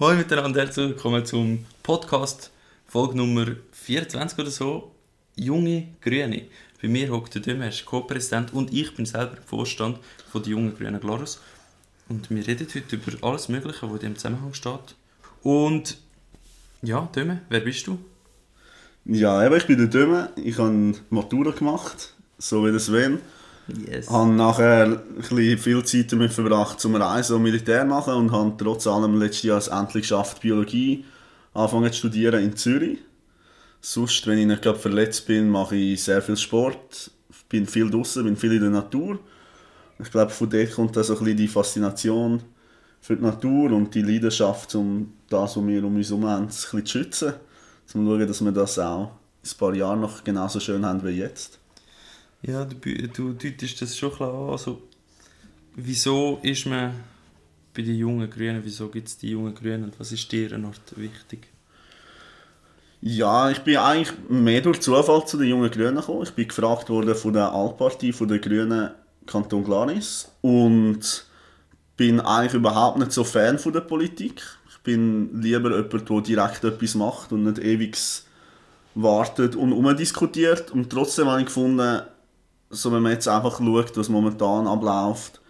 Hallo miteinander, herzlich willkommen zum Podcast, Folge Nummer 24 oder so. Junge Grüne. Bei mir hockt der Dömer, Co-Präsident und ich bin selber Vorstand von der Jungen Grünen Glarus. Und wir reden heute über alles Mögliche, was in diesem Zusammenhang steht. Und ja, Dömer, wer bist du? Ja, eben, ich bin der Döme. Ich habe Matura gemacht, so wie das Sven. Yes. Ich habe nachher viel Zeit damit verbracht, zum Reisen und Militär machen und habe trotz allem letztes Jahr es endlich geschafft, Biologie anfangen zu studieren in Zürich. Sonst, wenn ich nicht gerade verletzt bin, mache ich sehr viel Sport, bin viel draußen, bin viel in der Natur. Ich glaube, von dort kommt dann so die Faszination für die Natur und die Leidenschaft, um das, was wir um uns herum haben, zu schützen. Um zu schauen, dass wir das auch in ein paar Jahren noch genauso schön haben wie jetzt. Ja, du, du deutest das schon klar an. Also, wieso ist man bei den jungen Grünen, wieso gibt es die jungen Grünen und was ist dir Art wichtig? Ja, ich bin eigentlich mehr durch Zufall zu den jungen Grünen gekommen. Ich bin gefragt worden von der Altpartie, von den Grünen Kanton Glaris und bin eigentlich überhaupt nicht so Fan von der Politik. Ich bin lieber jemand, der direkt etwas macht und nicht ewig wartet und umdiskutiert. Und trotzdem habe ich gefunden, so wenn man jetzt einfach schaut, was momentan abläuft,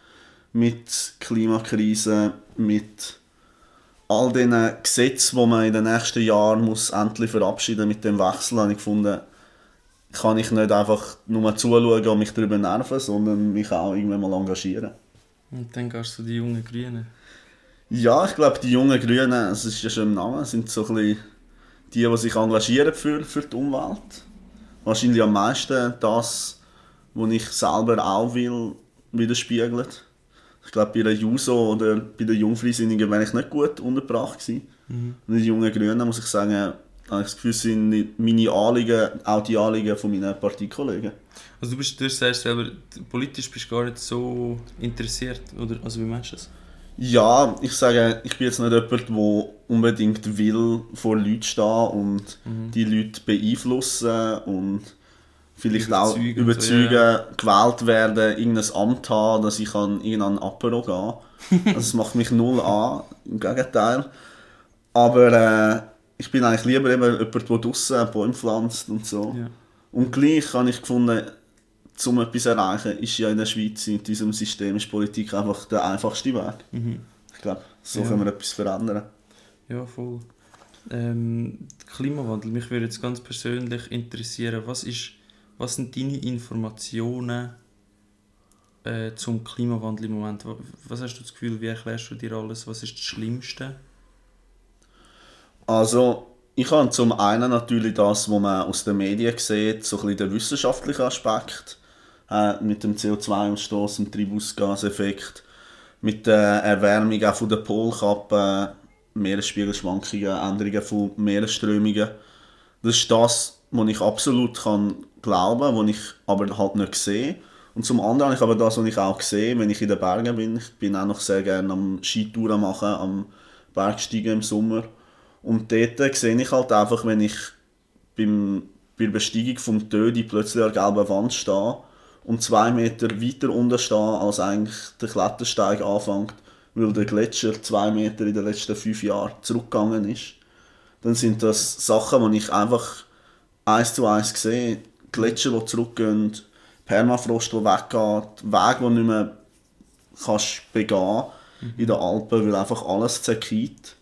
mit Klimakrise, mit all diesen Gesetzen, die man in den nächsten Jahren muss endlich verabschieden mit dem Wechsel, habe ich gefunden, kann ich nicht einfach nur zuschauen und mich darüber nerven, sondern mich auch irgendwann mal engagieren. Und dann gehst du den jungen Grünen. Ja, ich glaube, die jungen Grünen, es ist ja schon im Namen, sind so ein bisschen die, die sich engagieren für, für die Umwelt. Wahrscheinlich am meisten das, was ich selber auch will, widerspiegelt. Ich glaube, bei der Juso oder bei den Jungfreisinnigen wäre ich nicht gut untergebracht gewesen. Und die jungen Grünen, muss ich sagen, habe ich das Gefühl, sind meine Anliegen, auch die Anliegen von meinen Parteikollegen. Also du, bist, du sagst selber, politisch bist du gar nicht so interessiert, oder? Also wie meinst du das? Ja, ich sage, ich bin jetzt nicht jemand, der unbedingt will vor Leuten stehen und die Leute beeinflussen und vielleicht auch Überzeugen so, überzeugen, ja. gewählt werden, irgendein Amt haben, dass ich an irgendein Apero gehen kann. Das macht mich null an, im Gegenteil. Aber äh, ich bin eigentlich lieber eben jemand, der draussen Bäume pflanzt und so. Ja. Und gleich habe ich gefunden, um etwas zu erreichen, ist ja in der Schweiz in diesem System ist Politik einfach der einfachste Weg. Ich glaube, so Ja. können wir etwas verändern. Ja, voll. Ähm, Klimawandel, mich würde jetzt ganz persönlich interessieren, was, ist, was sind deine Informationen äh, zum Klimawandel im Moment? Wa- Was hast du das Gefühl, wie erklärst du dir alles? Was ist das Schlimmste? Also, ich habe zum einen natürlich das, was man aus den Medien sieht, so ein bisschen der wissenschaftliche Aspekt äh, mit dem CO2-Ausstoß, dem Treibhausgaseffekt, mit der Erwärmung auch von der Polkappe, Meeresspiegelschwankungen, Änderungen von Meeresströmungen. Das ist das, was ich absolut kann glauben was ich aber halt nicht sehe. Und zum anderen habe ich aber das, was ich auch sehe, wenn ich in den Bergen bin. Ich bin auch noch sehr gerne am Skitouren machen, am Bergsteigen im Sommer. Und dort sehe ich halt einfach, wenn ich beim, bei der Besteigung vom Tödi plötzlich an der gelben Wand stehe und zwei Meter weiter unten stehe, als eigentlich der Klettersteig anfängt, weil der Gletscher zwei Meter in den letzten fünf Jahren zurückgegangen ist, dann sind das Sachen, die ich einfach eins zu eins sehe. Gletscher, die zurückgehen, Permafrost, der weggeht, Wege, die nicht mehr kannst begehen in den Alpen, weil einfach alles zerkriegt.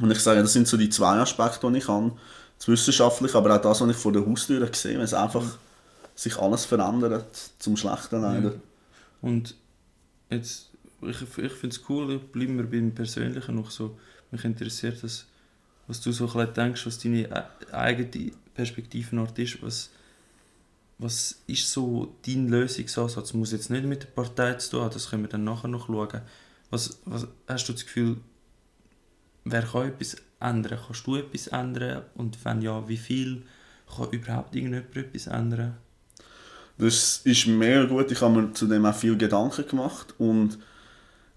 Und ich sage, das sind so die zwei Aspekte, die ich habe. Das Wissenschaftliche, aber auch das, was ich vor der Haustür sehe, wenn es einfach sich alles verändert, zum Schlechten leider. Und jetzt, ich, ich finde es cool, bleiben wir beim Persönlichen noch so. Mich interessiert das, was du so ein denkst, was deine e- eigene Perspektivenart ist. Was, was ist so dein Lösungsansatz? Muss jetzt nicht mit der Partei zu tun haben, das können wir dann nachher noch schauen. Was, was hast du das Gefühl, wer kann etwas ändern? Kannst du etwas ändern? Und wenn ja, wie viel? Kann überhaupt irgendjemand etwas ändern? Das ist mega gut. Ich habe mir zu dem auch viel Gedanken gemacht und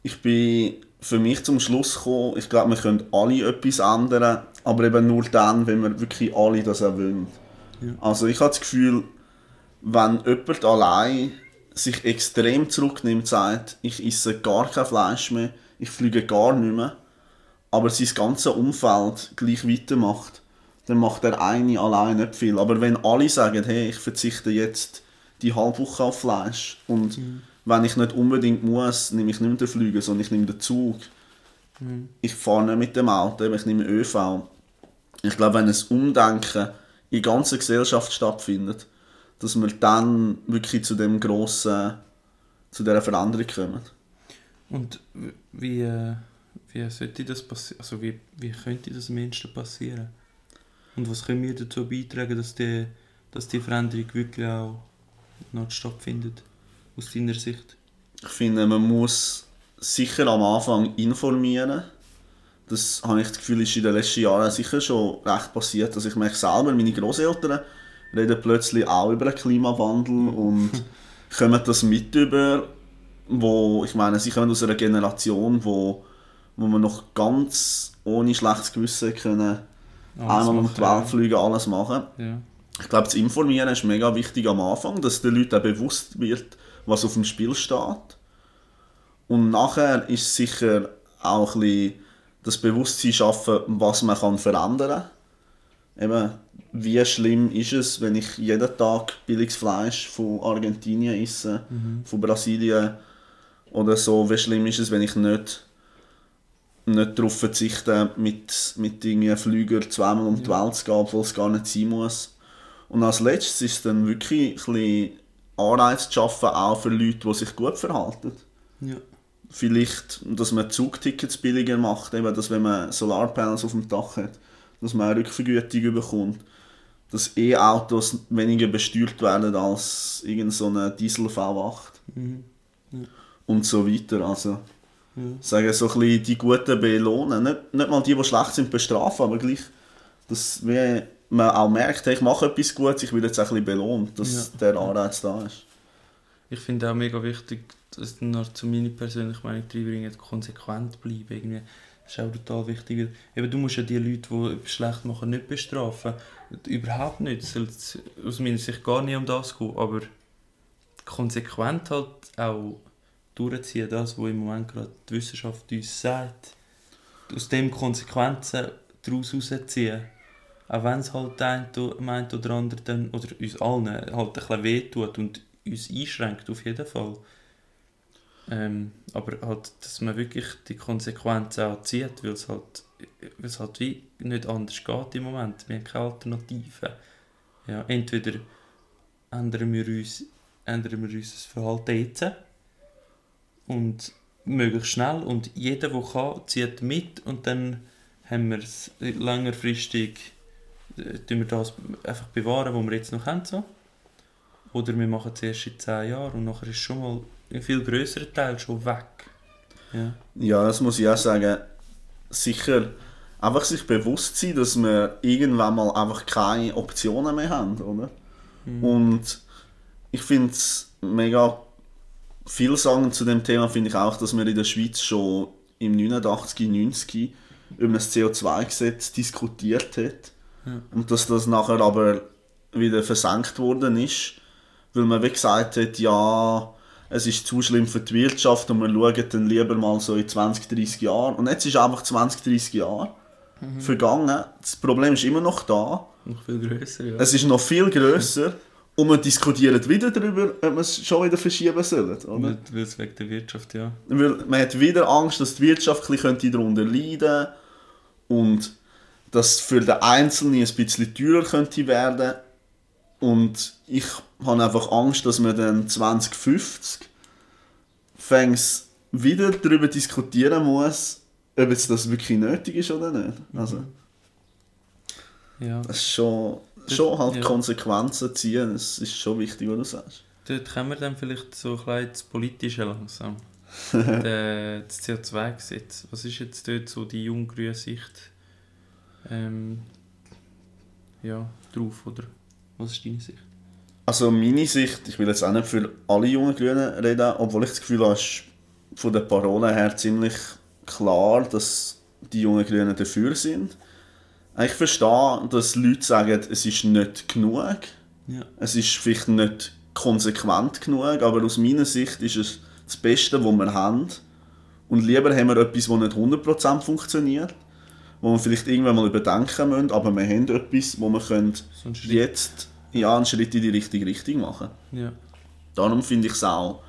ich bin für mich zum Schluss gekommen, ich glaube, wir können alle etwas ändern, aber eben nur dann, wenn wir wirklich alle das auch wollen. Ja. Also ich habe das Gefühl, wenn jemand allein sich extrem zurücknimmt, sagt, ich esse gar kein Fleisch mehr, ich fliege gar nicht mehr, aber sein ganzes Umfeld gleich weitermacht, dann macht der eine allein nicht viel. Aber wenn alle sagen, hey, ich verzichte jetzt die halbe Woche auf Fleisch und mhm. wenn ich nicht unbedingt muss, nehme ich nicht mehr den Flüger, sondern ich nehme den Zug. Mhm. Ich fahre nicht mit dem Auto, ich nehme ÖV. Ich glaube, wenn ein Umdenken in der ganzen Gesellschaft stattfindet, dass wir dann wirklich zu dem grossen, zu dieser Veränderung kommen. Und wie, äh, wie sollte das passieren? Also wie, wie könnte das am Menschen passieren? Und was können wir dazu beitragen, dass die, dass die Veränderung wirklich auch noch stattfindet, aus deiner Sicht? Ich finde, man muss sicher am Anfang informieren. Das habe ich das Gefühl, ist in den letzten Jahren sicher schon recht passiert. Also ich merke selber, meine Großeltern reden plötzlich auch über den Klimawandel und kommen das mit über, wo, ich meine, sie kommen aus einer Generation, wo, wo man noch ganz ohne schlechtes Gewissen können alles einmal um die Welt fliegen, alles machen. Ja. Ich glaube, das Informieren ist mega wichtig am Anfang, dass den Leuten auch bewusst wird, was auf dem Spiel steht. Und nachher ist sicher auch ein bisschen das Bewusstsein schaffen, was man kann verändern kann. Eben, wie schlimm ist es, wenn ich jeden Tag billiges Fleisch von Argentinien esse, mhm. von Brasilien oder so. Wie schlimm ist es, wenn ich nicht, nicht darauf verzichte, mit, mit irgendwie Flüger zweimal um die Welt zu gehen, obwohl es gar nicht sein muss. Und als letztes ist dann wirklich ein bisschen Anreiz zu schaffen, auch für Leute, die sich gut verhalten. Ja. Vielleicht, dass man Zugtickets billiger macht, eben, dass wenn man Solarpanels auf dem Dach hat, dass man eine Rückvergütung bekommt. Dass E-Autos weniger besteuert werden als irgendein so Diesel V8. Mhm. Ja. Und so weiter. Also, ja. sagen so ein bisschen die Guten belohnen. Nicht, nicht mal die, die schlecht sind, bestrafen, aber gleich, dass man auch merkt, hey, ich mache etwas Gutes, ich will jetzt ein bisschen belohnt, dass ja. der Anreiz da ist. Ich finde auch mega wichtig, dass noch zu meiner persönlichen Meinung reinbringen, konsequent bleiben. Irgendwie. Das ist auch total wichtig. Eben, du musst ja die Leute, die etwas schlecht machen, nicht bestrafen. Überhaupt nicht. Es soll aus meiner Sicht gar nicht um das gehen. Aber konsequent halt auch durchziehen, das, was im Moment gerade die Wissenschaft uns sagt. Aus dem Konsequenzen daraus herausziehen auch wenn es halt der oder andere dann, oder uns allen halt ein bisschen wehtut und uns einschränkt, auf jeden Fall. Ähm, aber halt, dass man wirklich die Konsequenzen auch zieht, weil es halt, weil es halt wie nicht anders geht im Moment. Wir haben keine Alternative. Ja, entweder ändern wir uns, ändern wir unser Verhalten jetzt und möglichst schnell und jeder, der kann, zieht mit und dann haben wir es längerfristig tun wir das einfach bewahren, was wir jetzt noch haben. So. Oder wir machen es erst in 10 Jahren und nachher ist schon mal ein viel größerer Teil schon weg. Ja. ja, das muss ich auch sagen. Sicher einfach sich bewusst sein, dass wir irgendwann mal einfach keine Optionen mehr haben, oder? Mhm. Und ich finde es mega viel sagen zu dem Thema finde ich auch, dass man in der Schweiz schon im 89, 90 über das CO2-Gesetz diskutiert hat und dass das nachher aber wieder versenkt worden ist, weil man wie gesagt hat, ja, es ist zu schlimm für die Wirtschaft und wir schauen dann lieber mal so in 20, 30 Jahren. Und jetzt ist einfach 20, 30 Jahre mhm. vergangen. Das Problem ist immer noch da. Noch viel grösser, ja. Es ist noch viel grösser. Und wir diskutieren wieder darüber, ob wir es schon wieder verschieben sollen. Oder? Weil es wegen der Wirtschaft, ja. Weil man hat wieder Angst, dass die Wirtschaft darunter leiden könnte. Und das für den Einzelnen ein bisschen teurer könnte werden. Und ich habe einfach Angst, dass man dann 2050 fängs wieder darüber diskutieren muss, ob jetzt das wirklich nötig ist oder nicht. Also, ja. Das ist schon, schon halt ja. Konsequenzen ziehen, das ist schon wichtig, was du sagst. Dort kommen wir dann vielleicht so ein bisschen das Politische langsam. das CO2-Gesetz. Was ist jetzt dort so die junggrüne Sicht? ähm, ja, drauf, oder? Was ist deine Sicht? Also meine Sicht, ich will jetzt auch nicht für alle jungen Grünen reden, obwohl ich das Gefühl habe, von den Parolen her ziemlich klar, dass die jungen Grünen dafür sind. Ich verstehe, dass Leute sagen, es ist nicht genug. Ja. Es ist vielleicht nicht konsequent genug, aber aus meiner Sicht ist es das Beste, was wir haben, Und lieber haben wir etwas, das nicht 100% funktioniert, wo wir vielleicht irgendwann mal überdenken müssen, aber wir haben etwas, wo wir können So ein Schritt. jetzt ja, einen Schritt in die richtige Richtung machen Ja. Darum finde ich es auch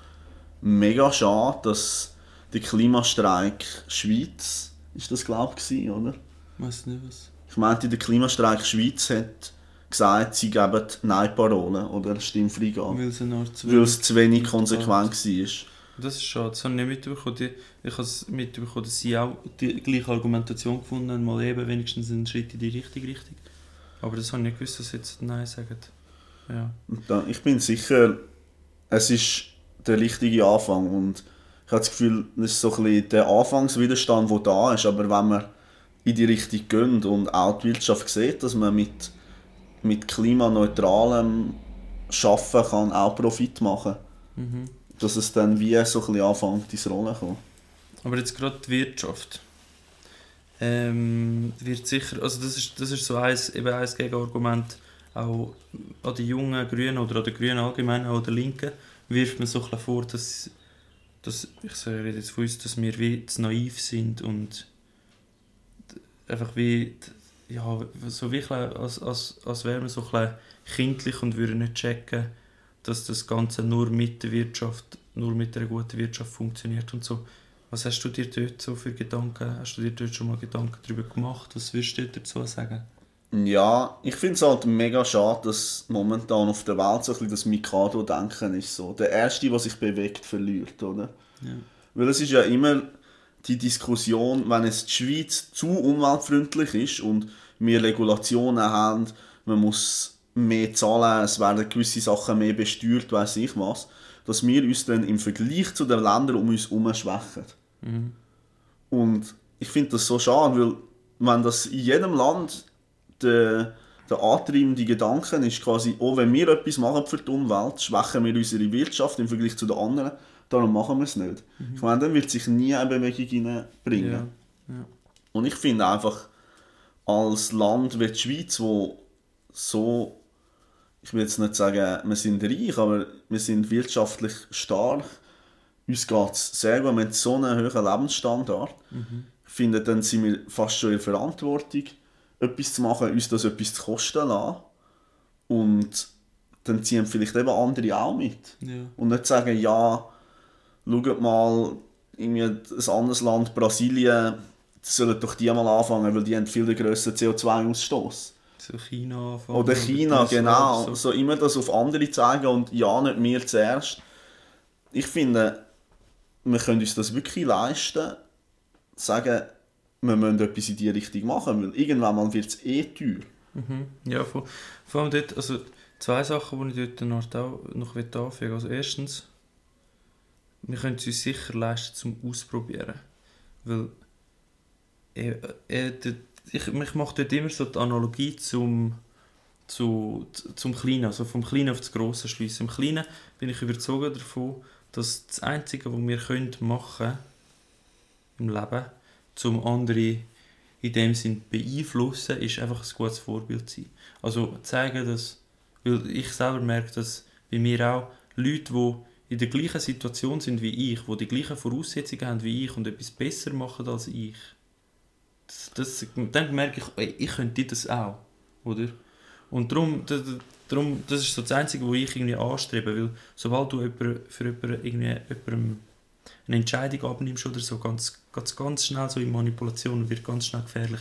mega schade, dass der Klimastreik Schweiz, ist das glaube ich, oder? Weiß nicht was. Ich meinte, der Klimastreik Schweiz hat gesagt, sie geben Nein-Parolen oder Stimmfreigabe, Weil es weil es zu wenig konsequent war. Das ist schade, das habe ich nicht mitbekommen. Die- Ich habe es mitbekommen, dass sie auch die gleiche Argumentation gefunden haben, mal eben wenigstens einen Schritt in die richtige Richtung. Aber das habe ich nicht gewusst, dass sie jetzt Nein sagen. Ja. Und da, ich bin sicher, es ist der richtige Anfang und ich habe das Gefühl, es ist so ein bisschen der Anfangswiderstand, der da ist, aber wenn man in die Richtung geht und auch die Wirtschaft sieht, dass man mit, mit klimaneutralem Schaffen kann auch Profit machen Mhm. dass es dann wie so ein bisschen anfängt ins Rollen zu kommen. Aber jetzt gerade die Wirtschaft. Ähm, wird sicher, also das ist, das ist so eins, eben ein Gegenargument auch an die jungen Grünen oder an den Grünen allgemein, auch an der Linken, wirft man so ein bisschen vor, dass, dass ich rede jetzt von uns, dass wir wie zu naiv sind und einfach wie, ja, so wirklich als, als, als wären wir so ein bisschen kindlich und würden nicht checken, dass das Ganze nur mit der Wirtschaft, nur mit einer guten Wirtschaft funktioniert und so. Was hast du dir dort so für Gedanken? Hast du dir dort schon mal Gedanken darüber gemacht? Was würdest du dazu sagen? Ja, ich finde es halt mega schade, dass momentan auf der Welt so ein bisschen das Mikado-Denken ist. So. Der Erste, der sich bewegt, verliert, oder? Ja. Weil es ist ja immer die Diskussion, wenn es die Schweiz zu umweltfreundlich ist und wir Regulationen haben, man muss mehr zahlen, es werden gewisse Sachen mehr besteuert, weiß ich was, dass wir uns dann im Vergleich zu den Ländern um uns herum schwächen. Mhm. Und ich finde das so schade, weil wenn das in jedem Land der, der antreibende Gedanke ist, quasi, oh, wenn wir etwas machen für die Umwelt, schwächen wir unsere Wirtschaft im Vergleich zu den anderen, darum machen wir es nicht. Ich meine, dann wird sich nie eine Bewegung hineinbringen. Ja. Ja. Und ich finde einfach, als Land wie die Schweiz, wo so, ich will jetzt nicht sagen, wir sind reich, aber wir sind wirtschaftlich stark, uns geht es sehr gut, wir haben so einen hohen Lebensstandard. Ich finde, dann sind wir fast schon in Verantwortung, etwas zu machen, uns das etwas zu kosten lassen. Und dann ziehen vielleicht eben andere auch mit. Ja. Und nicht sagen, ja, schaut mal, irgendwie ein anderes Land, Brasilien, sollen doch die mal anfangen, weil die haben viel den grösseren CO2-Ausstoß. So China anfangen. Oder China, genau. oder So. immer das auf andere zeigen und ja, nicht mir zuerst. Ich finde, wir können uns das wirklich leisten, sagen, wir müssen etwas in diese Richtung machen, weil irgendwann mal wird es eh teuer. Mhm. Ja, vor, vor allem dort, also zwei Sachen, die ich dort noch, noch anfügen Also erstens, wir können es uns sicher leisten zum Ausprobieren. Weil äh, äh, dort- ich, ich mache dort immer so die Analogie zum, zu, zum Kleinen, also vom Kleinen auf das Grosse schließen. Im Kleinen bin ich überzeugt davon, dass das Einzige, was wir können machen im Leben, zum andere in dem Sinn beeinflussen, ist einfach ein gutes Vorbild sein. Also zeigen, dass, weil ich selber merke, dass bei mir auch Leute, die in der gleichen Situation sind wie ich, die die gleichen Voraussetzungen haben wie ich und etwas besser machen als ich, das, das, dann merke ich, ich könnte das auch, oder? Und darum, darum, das ist so das Einzige, was ich irgendwie anstrebe, weil sobald du für jemanden, irgendwie, jemandem eine Entscheidung abnimmst oder so, ganz, ganz, ganz schnell so in Manipulation wird ganz schnell gefährlich.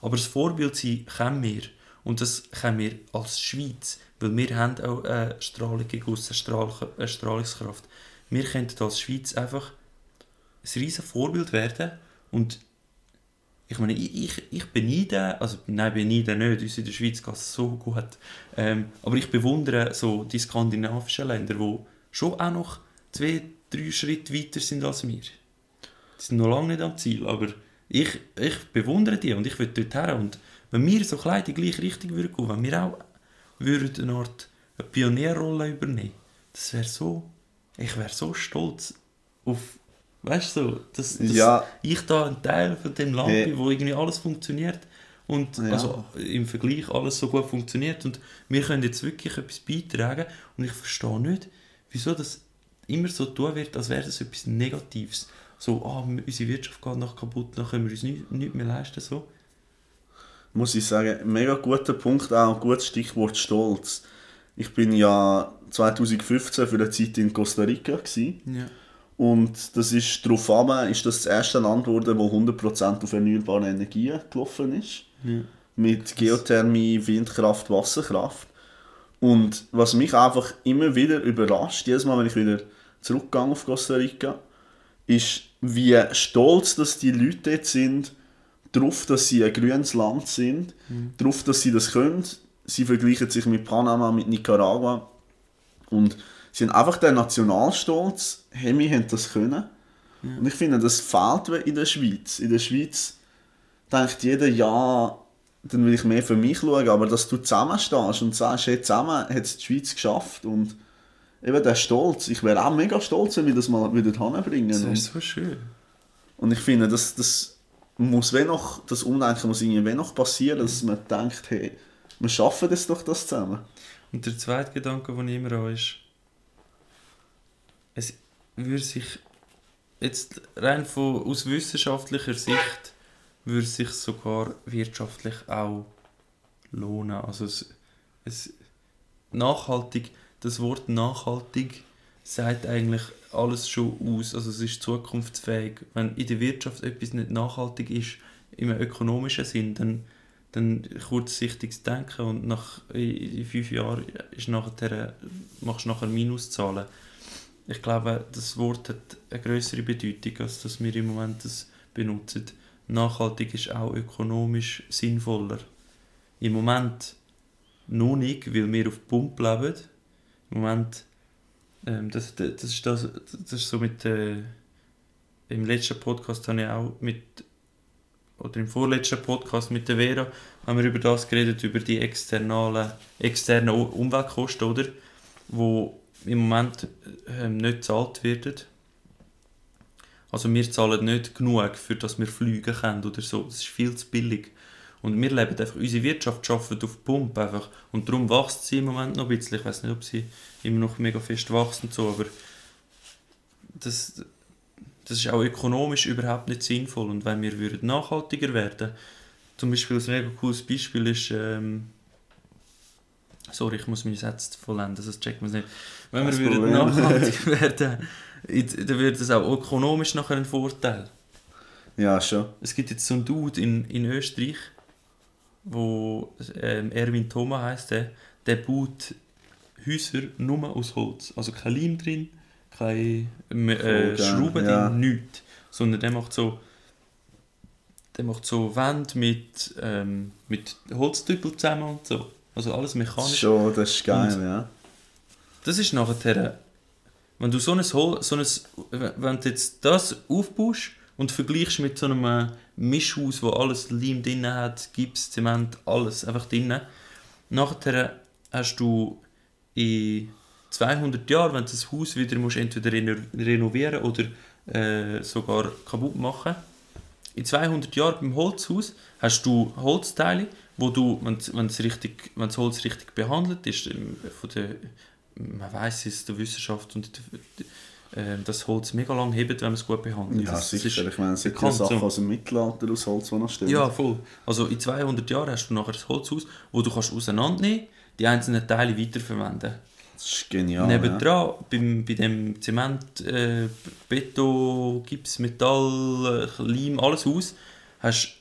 Aber das Vorbild sein können wir. Und das können wir als Schweiz, weil wir haben auch eine Strahlung gegen Strahl, eine Strahlungskraft. Wir könnten als Schweiz einfach ein riesen Vorbild werden und ich meine, ich, ich, beneide, also nein, beneide nicht, uns in der Schweiz geht es so gut, ähm, aber ich bewundere so die skandinavischen Länder, die schon auch noch zwei, drei Schritte weiter sind als wir. Die sind noch lange nicht am Ziel, aber ich, ich bewundere die und ich will dort her. Und wenn wir so klein in die gleiche Richtung würden gehen, wenn wir auch würden eine Art eine Pionierrolle übernehmen, das wäre so, ich wäre so stolz auf, weißt du, so, dass, dass Ja. ich da ein Teil von dem Land Hey. bin, wo irgendwie alles funktioniert und Ja. also im Vergleich alles so gut funktioniert und wir können jetzt wirklich etwas beitragen und ich verstehe nicht, wieso das immer so tun wird, als wäre das etwas Negatives. so, ah, unsere Wirtschaft geht noch kaputt, dann können wir uns nichts nicht mehr leisten. So. Muss ich sagen, mega guter Punkt, auch ein gutes Stichwort Stolz. Ich bin ja 2015 für eine Zeit in Costa Rica. Gewesen. Ja. Und das ist darauf an, ist das, das erste Land geworden, wo 100% auf erneuerbare Energien gelaufen ist. Ja. Mit Geothermie, Windkraft, Wasserkraft. Und was mich einfach immer wieder überrascht, jedes Mal, wenn ich wieder zurückgehe auf Costa Rica, ist, wie stolz dass die Leute dort sind, darauf, dass sie ein grünes Land sind, Mhm. darauf, dass sie das können. Sie vergleichen sich mit Panama, mit Nicaragua. Und sie haben einfach den Nationalstolz, hey, wir haben das können. Und ich finde, das fehlt in der Schweiz. In der Schweiz denkt jeder, ja, dann will ich mehr für mich schauen, aber dass du zusammenstehst und sagst, hey, zusammen hat es die Schweiz geschafft und eben der Stolz, ich wäre auch mega stolz, wenn wir das mal wieder hinbringen. Das ist so schön. und ich finde, das, das muss wenn noch, das Umdenken muss irgendwie noch passieren, dass man denkt, hey, wir schaffen das doch das zusammen. Und der zweite Gedanke, den ich immer habe, ist, es würde sich jetzt rein von, aus wissenschaftlicher Sicht würde sich sogar wirtschaftlich auch lohnen. Also es, es nachhaltig, das Wort nachhaltig sagt eigentlich alles schon aus. Also es ist zukunftsfähig. Wenn in der Wirtschaft etwas nicht nachhaltig ist, im ökonomischen Sinn, dann, dann kurzsichtiges Denken und nach in fünf Jahren ist nachher, machst du nachher Minuszahlen. Ich glaube, das Wort hat eine größere Bedeutung, als dass wir im Moment das benutzen. Nachhaltig ist auch ökonomisch sinnvoller. Im Moment noch nicht, weil wir auf Pump leben. Im Moment, ähm, das, das, ist das, das ist so mit, äh, im letzten Podcast habe ich auch mit, oder im vorletzten Podcast mit der Vera, haben wir über das geredet, über die externe, externen U- Umweltkosten, oder? Wo im Moment ähm, nicht gezahlt werden. Also wir zahlen nicht genug, für dass wir fliegen können oder so. Das ist viel zu billig. Und wir leben einfach, unsere Wirtschaft arbeitet auf Pump einfach. Und darum wächst sie im Moment noch ein bisschen. Ich weiß nicht, ob sie immer noch mega fest wächst und so, aber das, das ist auch ökonomisch überhaupt nicht sinnvoll. Und wenn wir würden nachhaltiger werden, zum Beispiel ein mega cooles Beispiel ist, ähm, sorry, ich muss meine Sätze vollenden, sonst checkt man es nicht. Wenn wir würden Problem. nachhaltig werden, jetzt- dann würde das auch ökonomisch nachher ein Vorteil. Ja, schon. Es gibt jetzt so einen Dude in, in Österreich, wo ähm, Erwin Thoma heißt der, der baut Häuser nur aus Holz. Also kein Leim drin, keine ähm, äh, Schrauben ja. drin, nichts. Sondern der macht so der macht so Wände mit, ähm, mit Holztüppel zusammen und so. Also alles mechanisch. Schon, das ist geil, Und- ja. Das ist nachher, wenn du so ein, Hol so ein wenn du jetzt das aufbaust und vergleichst mit so einem Mischhaus, wo alles Leim drin hat, Gips, Zement, alles einfach drin, nachher hast du in 200 Jahren, wenn du das Haus wieder musst, entweder reno renovieren oder äh, sogar kaputt machen in 200 Jahren beim Holzhaus hast du Holzteile, wo du, wenn richtig, das Holz richtig behandelt ist, von der, man weiß es der Wissenschaft und der, äh, das Holz mega lang hebt, wenn man es gut behandelt. Ja, das, das sicher. ist ich meine, es sind ja Sachen so. aus dem Mittelalter aus Holz, die noch stehen. Ja, voll. Also in 200 Jahren hast du nachher ein Holzhaus, wo du kannst auseinandernehmen, die einzelnen Teile weiterverwenden. Das ist genial. Nebendran, beim, bei dem Zement, äh, Beton, Gips, Metall, äh, Leim, alles aus, hast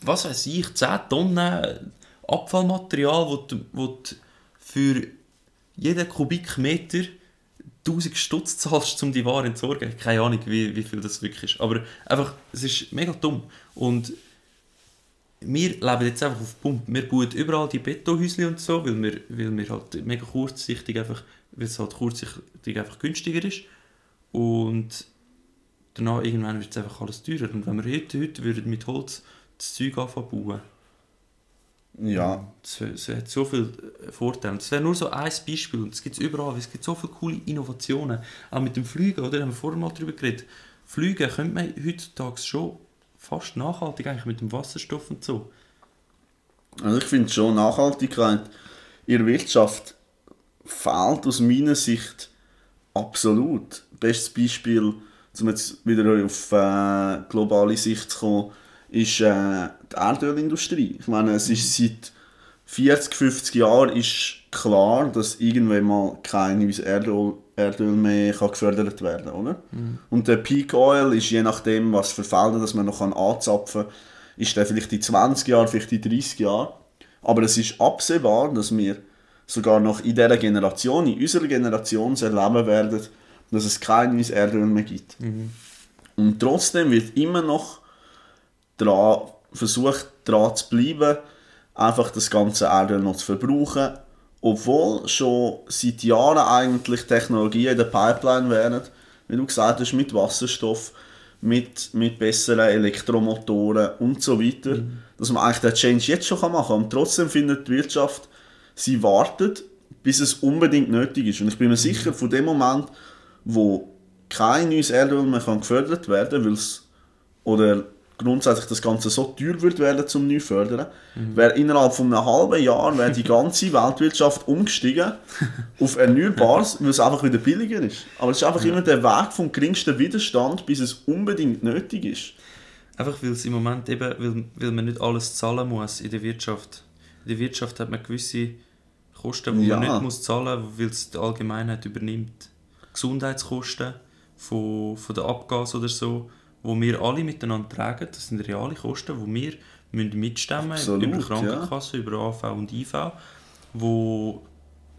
was weiß ich, 10 Tonnen Abfallmaterial, wo du, wo du für jeden Kubikmeter 1000 Stutz zahlst, um die Ware zu entsorgen. Keine Ahnung, wie, wie viel das wirklich ist. Aber einfach, es ist mega dumm. Und wir leben jetzt einfach auf Pump. Wir bauen überall die Betonhäuschen und so, weil wir, weil wir halt mega kurzsichtig einfach, weil es halt kurzsichtig einfach günstiger ist. Und danach irgendwann wird es einfach alles teurer. Und wenn wir heute, heute würden mit Holz das Zeug anfangen bauen, Ja, das, das hat so viele Vorteile. Das wäre nur so ein Beispiel. Und es gibt überall. Es gibt so viele coole Innovationen. Auch mit dem Fliegen, oder? Da haben wir vorhin mal darüber geredet. Fliegen könnte man heutzutage schon fast nachhaltig eigentlich mit dem Wasserstoff und so. also ich finde schon, Nachhaltigkeit in der Wirtschaft fehlt aus meiner Sicht absolut. Bestes Beispiel um jetzt wieder auf äh, globale Sicht zu kommen, ist äh, die Erdölindustrie. Ich meine, es ist seit 40, 50 Jahren ist klar, dass irgendwann mal kein neues Erdöl, Erdöl mehr kann gefördert werden kann. Oder? Mhm. Und der Peak Oil ist je nachdem, was für Felder dass man noch anzapfen kann, ist der vielleicht in 20 Jahren, vielleicht in 30 Jahren. Aber es ist absehbar, dass wir sogar noch in dieser Generation, in unserer Generation erleben werden, dass es kein neues Erdöl mehr gibt. Mhm. Und trotzdem wird immer noch dran, versucht, daran zu bleiben, einfach das ganze Erdöl noch zu verbrauchen, obwohl schon seit Jahren eigentlich Technologien in der Pipeline wären, wie du gesagt hast, mit Wasserstoff, mit, mit besseren Elektromotoren und so weiter, Mhm. dass man eigentlich den Change jetzt schon machen kann. Und trotzdem findet die Wirtschaft, sie wartet, bis es unbedingt nötig ist. Und ich bin mir sicher, von dem Moment, wo kein neues Erdöl mehr kann gefördert werden kann, oder grundsätzlich das Ganze so teuer wird werden zum neu fördern, wäre innerhalb von einem halben Jahr wäre die ganze Weltwirtschaft umgestiegen auf Erneuerbares, weil es einfach wieder billiger ist. Aber es ist einfach immer der Weg vom geringsten Widerstand, bis es unbedingt nötig ist. Einfach weil es im Moment eben, weil, weil man nicht alles zahlen muss in der Wirtschaft. In der Wirtschaft hat man gewisse Kosten, die man Ja. nicht muss zahlen muss, weil es die Allgemeinheit übernimmt. Gesundheitskosten von, von der Abgas oder so, wo wir alle miteinander tragen, das sind reale Kosten, die wir müssen mitstemmen Absolut, über ja. Krankenkasse, über AV und IV, wo,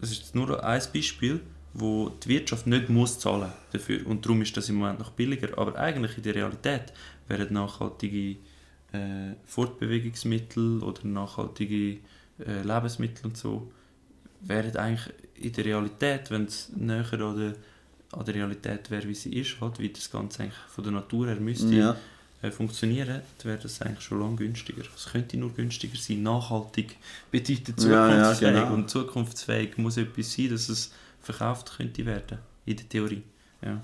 das ist nur ein Beispiel, wo die Wirtschaft nicht muss zahlen dafür und darum ist das im Moment noch billiger, aber eigentlich in der Realität wären nachhaltige äh, Fortbewegungsmittel oder nachhaltige äh, Lebensmittel und so wären eigentlich in der Realität, wenn es näher an der, an der Realität wäre, wie sie ist, halt, wie das Ganze eigentlich von der Natur her müsste Ja. äh, funktionieren, dann wäre das eigentlich schon lange günstiger. Es könnte nur günstiger sein. Nachhaltig bedeutet Ja, ja, zukunftsfähig. genau. Und zukunftsfähig muss etwas sein, dass es verkauft könnte werden. In der Theorie. Ja.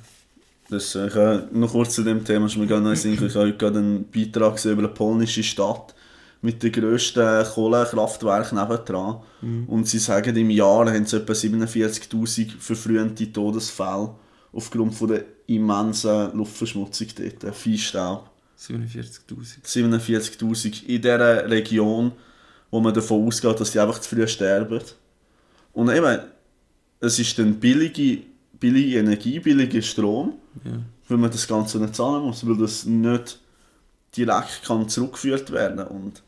Das, äh, noch kurz zu dem Thema, ist mir gerade noch ich habe heute gerade einen Beitrag gesehen über eine polnische Stadt mit den grössten Kohlekraftwerken nebendran. Und sie sagen, im Jahr haben sie etwa 47'000 verfrühte Todesfälle aufgrund von der immensen Luftverschmutzung dort, Feinstaub. 47'000. 47'000 in dieser Region, wo man davon ausgeht, dass die einfach zu früh sterben. Und eben, es ist dann billige, billige Energie, billiger Strom, Ja. weil man das Ganze nicht zahlen muss, weil das nicht direkt kann zurückgeführt werden Und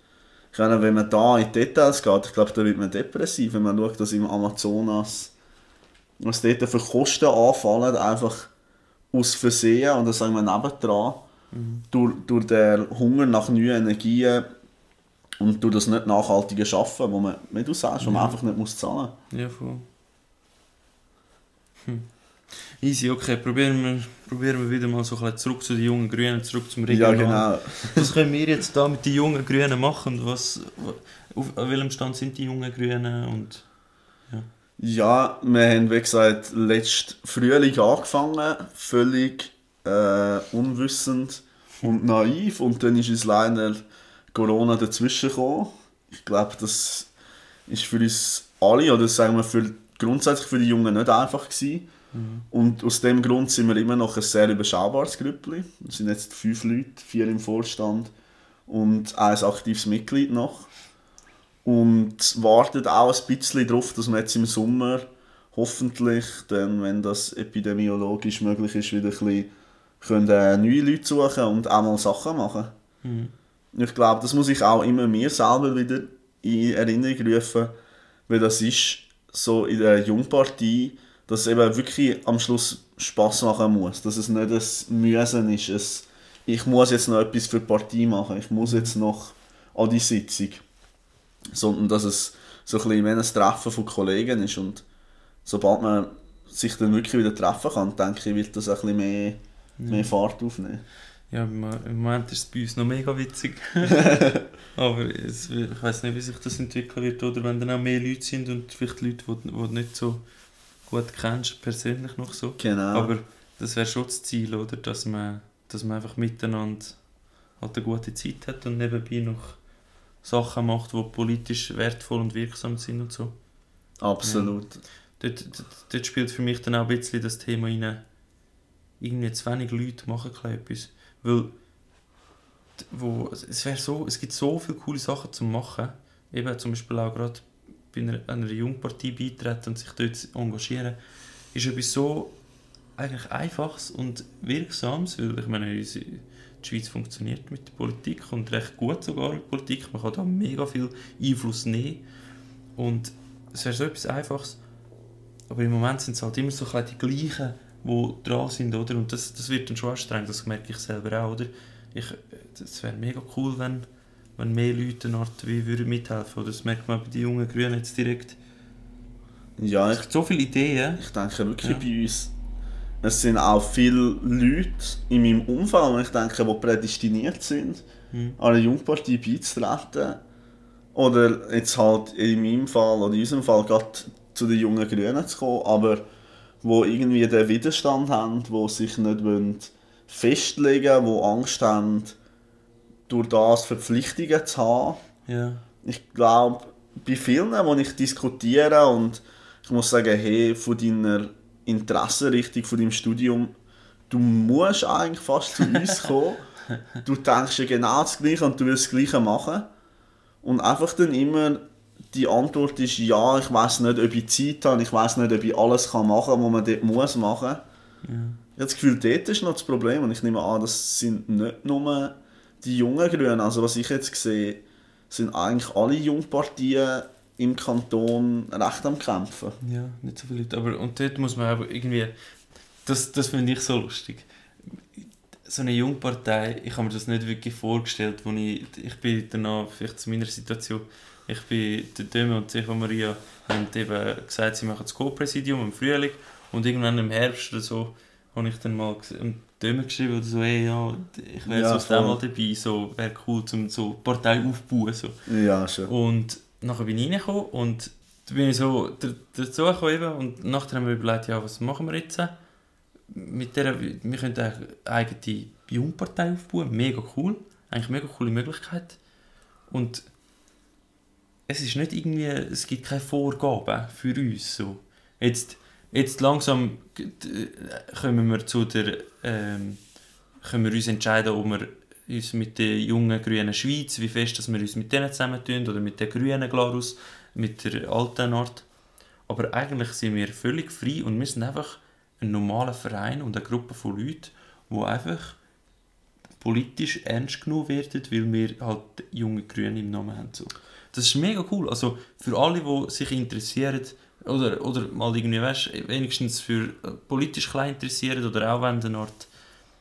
meine, wenn man da in Details geht, ich glaube, da wird man depressiv, wenn man schaut, dass im Amazonas was dort für Kosten anfallen, einfach aus Versehen, und das sagen wir nebendran, durch, durch den Hunger nach neuen Energien und durch das nicht nachhaltige Schaffen, wo man, wie du sagst, wo man einfach nicht muss zahlen Ja, voll. Hm. Easy, okay, probieren wir, probieren wir wieder mal so ein zurück zu den jungen Grünen, zurück zum Ja, Regional. genau. Was können wir jetzt da mit den jungen Grünen machen? Was, auf, auf welchem Stand sind die jungen Grünen? Und, Ja, wir haben, wie gesagt, letzten Frühling angefangen, völlig äh, unwissend und naiv. Und dann ist uns leider Corona dazwischen gekommen. Ich glaube, das ist für uns alle, oder sagen wir für, grundsätzlich für die Jungen nicht einfach gewesen. Und aus dem Grund sind wir immer noch ein sehr überschaubares Grüppli. Wir sind jetzt fünf Leute, vier im Vorstand und ein aktives Mitglied noch. Und wartet auch ein bisschen darauf, dass wir jetzt im Sommer hoffentlich, dann, wenn das epidemiologisch möglich ist, wieder ein bisschen können, äh, neue Leute suchen und auch mal Sachen machen. Mhm. Ich glaube, das muss ich auch immer mir selber wieder in Erinnerung rufen, weil das ist so in der Jungpartie, dass es eben wirklich am Schluss Spaß machen muss. Dass es nicht ein Müssen ist, es, ich muss jetzt noch etwas für die Partie machen, ich muss jetzt noch an die Sitzung. Sondern dass es so ein bisschen ein Treffen von Kollegen ist und sobald man sich dann wirklich wieder treffen kann, denke ich, wird das ein bisschen mehr, mehr Fahrt aufnehmen. ja, im Moment ist es bei uns noch mega witzig. Aber es, ich weiß nicht, wie sich das entwickeln wird. Oder wenn dann auch mehr Leute sind und vielleicht Leute, die, die nicht so gut kennst, persönlich noch so. Genau. Aber das wäre schon das Ziel, oder? Dass man, dass man einfach miteinander halt eine gute Zeit hat und nebenbei noch Sachen macht, die politisch wertvoll und wirksam sind und so. Absolut. Dort, dort, dort spielt für mich dann auch ein bisschen das Thema rein, irgendwie zu wenig Leute machen etwas. Weil wo, es, wär so, es gibt so viele coole Sachen zu machen. Eben zum Beispiel auch gerade bei einer, einer Jungpartei beitreten und sich dort engagieren, ist etwas so eigentlich Einfaches und Wirksames, weil ich meine, unsere, die Schweiz funktioniert mit der Politik und recht gut sogar mit der Politik. Man kann da mega viel Einfluss nehmen und es wäre so etwas Einfaches, aber im Moment sind es halt immer so die gleichen, die dran sind, oder? Und das, das wird dann schon anstrengend, das merke ich selber auch, oder? es wäre mega cool, wenn, wenn mehr Leute eine Art wie würden mithelfen würden. Das merkt man bei den jungen Grünen jetzt direkt. Ja, ich, so viele Ideen. Ich denke wirklich ja. bei uns, es sind auch viele Leute in meinem Umfeld, ich denke, die prädestiniert sind, mhm. an eine Jungpartei beizutreten. Oder jetzt halt in meinem Fall oder in unserem Fall gerade zu den jungen Grünen zu kommen, aber wo irgendwie den Widerstand haben, wo sich nicht wollen festlegen, die Angst haben, durch das Verpflichtungen zu haben. Ja. Ich glaube, bei vielen, die ich diskutiere und ich muss sagen, hey, von deiner Interessenrichtung, von deinem Studium, du musst eigentlich fast zu uns kommen. Du denkst ja genau das Gleiche und du willst das Gleiche machen. Und einfach dann immer die Antwort ist, ja, ich weiß nicht, ob ich Zeit habe, ich weiß nicht, ob ich alles machen kann, was man dort muss machen. Ja. Ich habe das Gefühl, dort ist noch das Problem und ich nehme an, das sind nicht nur die jungen Grünen. Also was ich jetzt sehe, sind eigentlich alle Jungparteien im Kanton recht am Kämpfen. Ja, nicht so viele Leute. Aber, und dort muss man aber irgendwie, das, das finde ich so lustig. So eine Jungpartei, ich habe mir das nicht wirklich vorgestellt, wo ich, ich bin danach, vielleicht zu meiner Situation, ich bin, der Döme und Eva Maria haben eben gesagt, sie machen das Co-Präsidium im Frühling und irgendwann im Herbst oder so habe ich dann mal Dömer geschrieben oder so, hey, ja, ich wäre ja, aus dem mal dabei, so, wäre cool, um so Partei aufzubauen. So. Ja, schon. Und nachher bin ich reingekommen und da bin ich so dazu gekommen und nachher haben wir überlegt, ja, was machen wir jetzt? Mit der, wir könnten eine eigene Jungpartei aufbauen, mega cool, eigentlich mega coole Möglichkeit. Und es ist nicht irgendwie, es gibt keine Vorgaben für uns. So. Jetzt, Jetzt langsam kommen wir zu der, ähm, können wir uns entscheiden, ob wir uns mit der jungen grünen Schweiz, wie fest dass wir uns mit denen zusammentun oder mit der grünen Glarus, mit der alten Art. Aber eigentlich sind wir völlig frei und wir sind einfach ein normaler Verein und eine Gruppe von Leuten, die einfach politisch ernst genommen werden, weil wir halt junge Grüne im Namen haben. Das ist mega cool. Also für alle, die sich interessieren, oder, oder mal irgendwie, weißt, wenigstens für äh, politisch klein interessiert oder auch wenn eine Art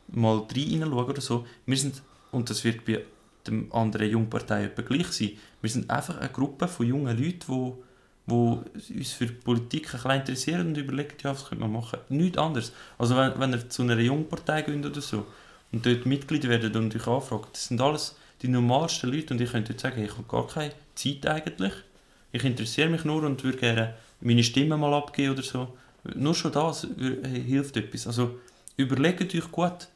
mal reinschauen oder so. Wir sind, und das wird bei den anderen Jungparteien gleich sein, wir sind einfach eine Gruppe von jungen Leuten, die wo uns für Politik ein bisschen interessieren und überlegen, ja, was könnte man machen. Nichts anderes. Also wenn, wenn ihr zu einer Jungpartei geht oder so und dort Mitglied werdet und euch anfragt, das sind alles die normalsten Leute und ich könnte jetzt sagen, ich habe gar keine Zeit eigentlich. Ich interessiere mich nur und würde gerne meine Stimme mal abgeben oder so. Nur schon das hilft etwas. Also überlegt euch gut,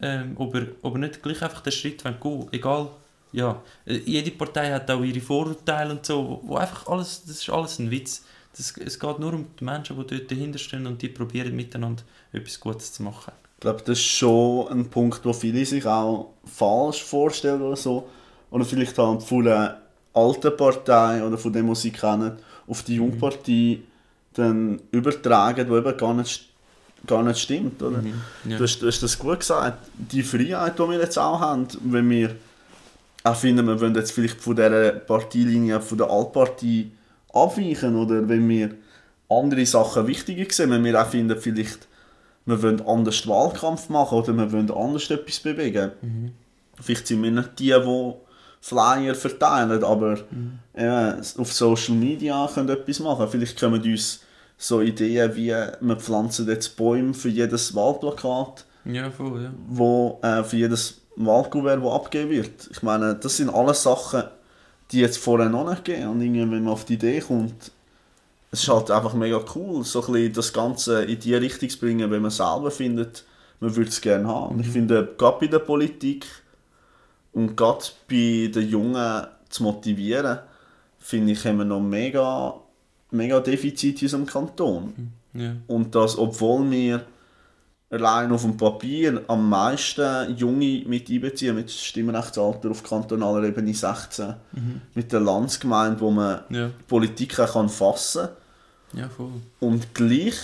ähm, ob, ihr, ob ihr nicht gleich einfach den Schritt wollt gehen Egal, ja. Äh, jede Partei hat auch ihre Vorurteile und so, wo einfach alles, das ist alles ein Witz. Das, es geht nur um die Menschen, die dort dahinter stehen und die probieren miteinander etwas Gutes zu machen. Ich glaube, das ist schon ein Punkt, wo viele sich auch falsch vorstellen oder so. Oder vielleicht halt von der alten Partei oder von was sie kennen auf die Jungpartie dann übertragen, die eben gar nicht, gar nicht stimmt. Oder? Mhm. Ja. Du, hast, du hast das gut gesagt. Die Freiheit, die wir jetzt auch haben, wenn wir auch finden, wir wollen jetzt vielleicht von dieser Parteilinie, von der Altpartie abweichen oder wenn wir andere Sachen wichtiger sehen, wenn wir auch finden, vielleicht wir wollen anders Wahlkampf machen oder wir wollen anders etwas bewegen. Mhm. Vielleicht sind wir nicht die, die Flyer verteilen, aber mhm. äh, auf Social Media können etwas machen. Vielleicht kommen uns so Ideen wie, wir pflanzen jetzt Bäume für jedes Wahlplakat, ja, voll, ja. wo, äh, für jedes Wahlkuvert, das abgegeben wird. Ich meine, das sind alles Sachen, die jetzt vorher noch nicht gehen. Und irgendwie, wenn man auf die Idee kommt, es ist halt einfach mega cool, so ein bisschen das Ganze in die Richtung zu bringen, wenn man selber findet, man würde es gerne haben. Mhm. ich finde, gerade bei der Politik, und gerade bei den Jungen zu motivieren, finde ich, haben wir noch mega, mega Defizite in unserem Kanton. Ja. Und das, obwohl wir allein auf dem Papier am meisten Junge mit einbeziehen, mit Stimmrechtsalter auf kantonaler Ebene 16. Mhm. Mit der Landsgemeinde, wo man Ja, Politik kann fassen kann. ja voll. Und gleich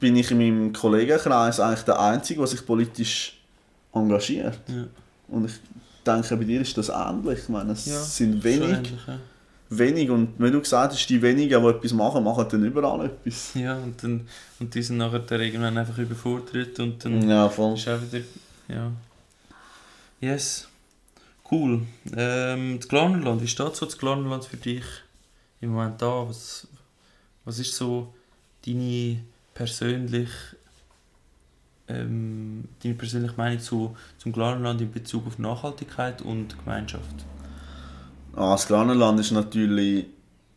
bin ich in meinem Kollegenkreis eigentlich der Einzige, der sich politisch engagiert. Ja. Und ich denke, bei dir ist das ähnlich. Ich meine, es Ja, sind wenig, ähnlich, ja. wenig. Und wenn du gesagt hast, die wenigen, die etwas machen, machen dann überall etwas. Ja, und, dann, und die sind nachher dann irgendwann einfach überfordert und dann Ja, voll. ist auch wieder. Ja. Yes. Cool. Ähm, das Glarnerland, wie steht so das Glarnerland für dich im Moment da? Was, was ist so deine persönlich ähm, deine persönliche Meinung zu, zum Glarnerland in Bezug auf Nachhaltigkeit und Gemeinschaft? Ah, das Glarnerland ist natürlich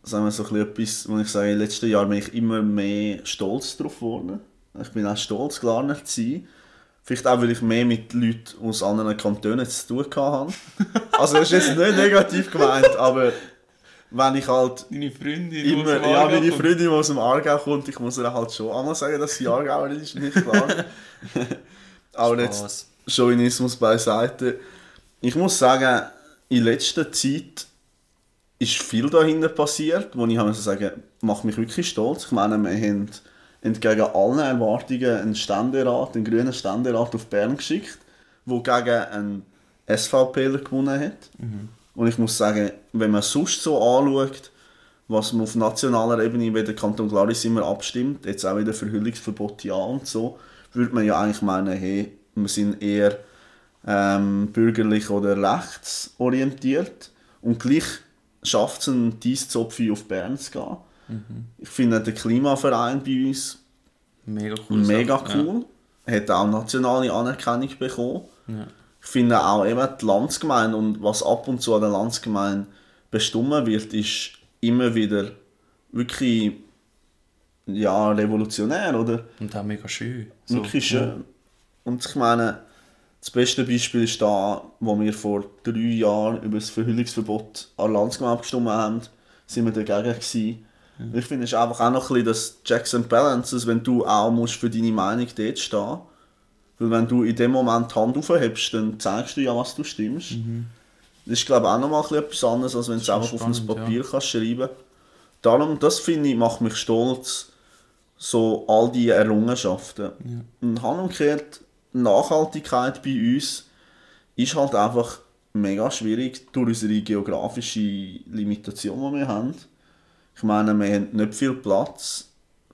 sagen wir, so etwas, wo ich sage, in den letzten Jahren bin ich immer mehr stolz darauf geworden. Ich bin auch stolz, Glarner zu sein. Vielleicht auch, weil ich mehr mit Leuten aus anderen Kantonen zu tun hatte. Also das ist jetzt nicht negativ gemeint, aber wenn ich halt Deine Freundin, immer, ja, meine Freundin, die aus dem Aargau kommt, ich muss ihr halt schon einmal sagen, dass sie Aargauerin ist, nicht klar. aber jetzt. Chauvinismus beiseite. Ich muss sagen, in letzter Zeit ist viel dahinter passiert, wo ich habe sagen, macht mich wirklich stolz. Ich meine, wir haben entgegen allen Erwartungen einen Ständerat, einen grünen Ständerat auf Bern geschickt, wo gegen einen SVPler gewonnen hat. Und ich muss sagen, wenn man sonst so anschaut, was man auf nationaler Ebene, wie der Kanton Glaris immer abstimmt, jetzt auch wieder Verhüllungsverbot ja und so, würde man ja eigentlich meinen, hey, wir sind eher ähm, bürgerlich oder rechtsorientiert und gleich schafft es einen Dieszopfi auf Bern zu gehen. Ich finde der Klimaverein bei uns Mega cool. mega cool, hat auch nationale Anerkennung bekommen. Ja. Finde auch eben die Landsgemeinde und was ab und zu an der Landsgemeinde bestimmt wird, ist immer wieder wirklich ja, revolutionär, oder? Und auch mega schön. Wirklich schön. Und ich meine, das beste Beispiel ist da, wo wir vor drei Jahren über das Verhüllungsverbot an der Landsgemeinde abgestimmt haben, sind wir dagegen gewesen. Ich finde, es einfach auch noch ein bisschen das Checks and Balances, wenn du auch musst für deine Meinung dort stehen Weil wenn du in dem Moment die Hand aufhebst, dann zeigst du ja, was du stimmst. Das ist, glaube ich, auch nochmal etwas anderes, als wenn du es einfach auf ein spannend, Papier kannst schreiben Darum, das finde ich, macht mich stolz, so all diese Errungenschaften. Und umgekehrt, Nachhaltigkeit bei uns ist halt einfach mega schwierig durch unsere geografische Limitation, die wir haben. Ich meine, wir haben nicht viel Platz.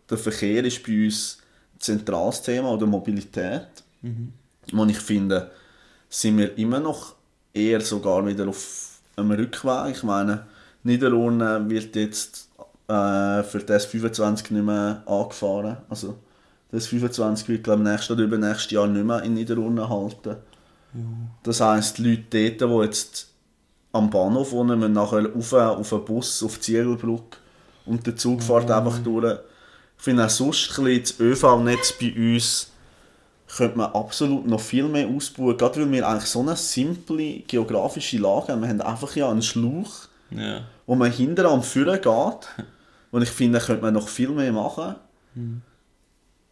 Der Verkehr ist bei uns ein zentrales Thema oder Mobilität. Und ich finde, sind wir immer noch eher sogar wieder auf einem Rückweg. Ich meine, Niederurne wird jetzt äh, für das 25 nicht mehr angefahren. Also das 25 wird glaube ich nächstes oder übernächstes Jahr nicht mehr in Niederurne halten. Das heisst, die Leute dort, die jetzt am Bahnhof wohnen, müssen nachher rauf, auf einen Bus, auf die Ziegelbrücke und der Zug fährt einfach durch. Ich finde auch sonst ein das ÖV-Netz bei uns könnte man absolut noch viel mehr ausbauen, gerade weil wir eigentlich so eine simple geografische Lage haben. Wir haben einfach ja einen Schlauch, Ja. wo man hinter am Führer geht. Und ich finde, da könnte man noch viel mehr machen.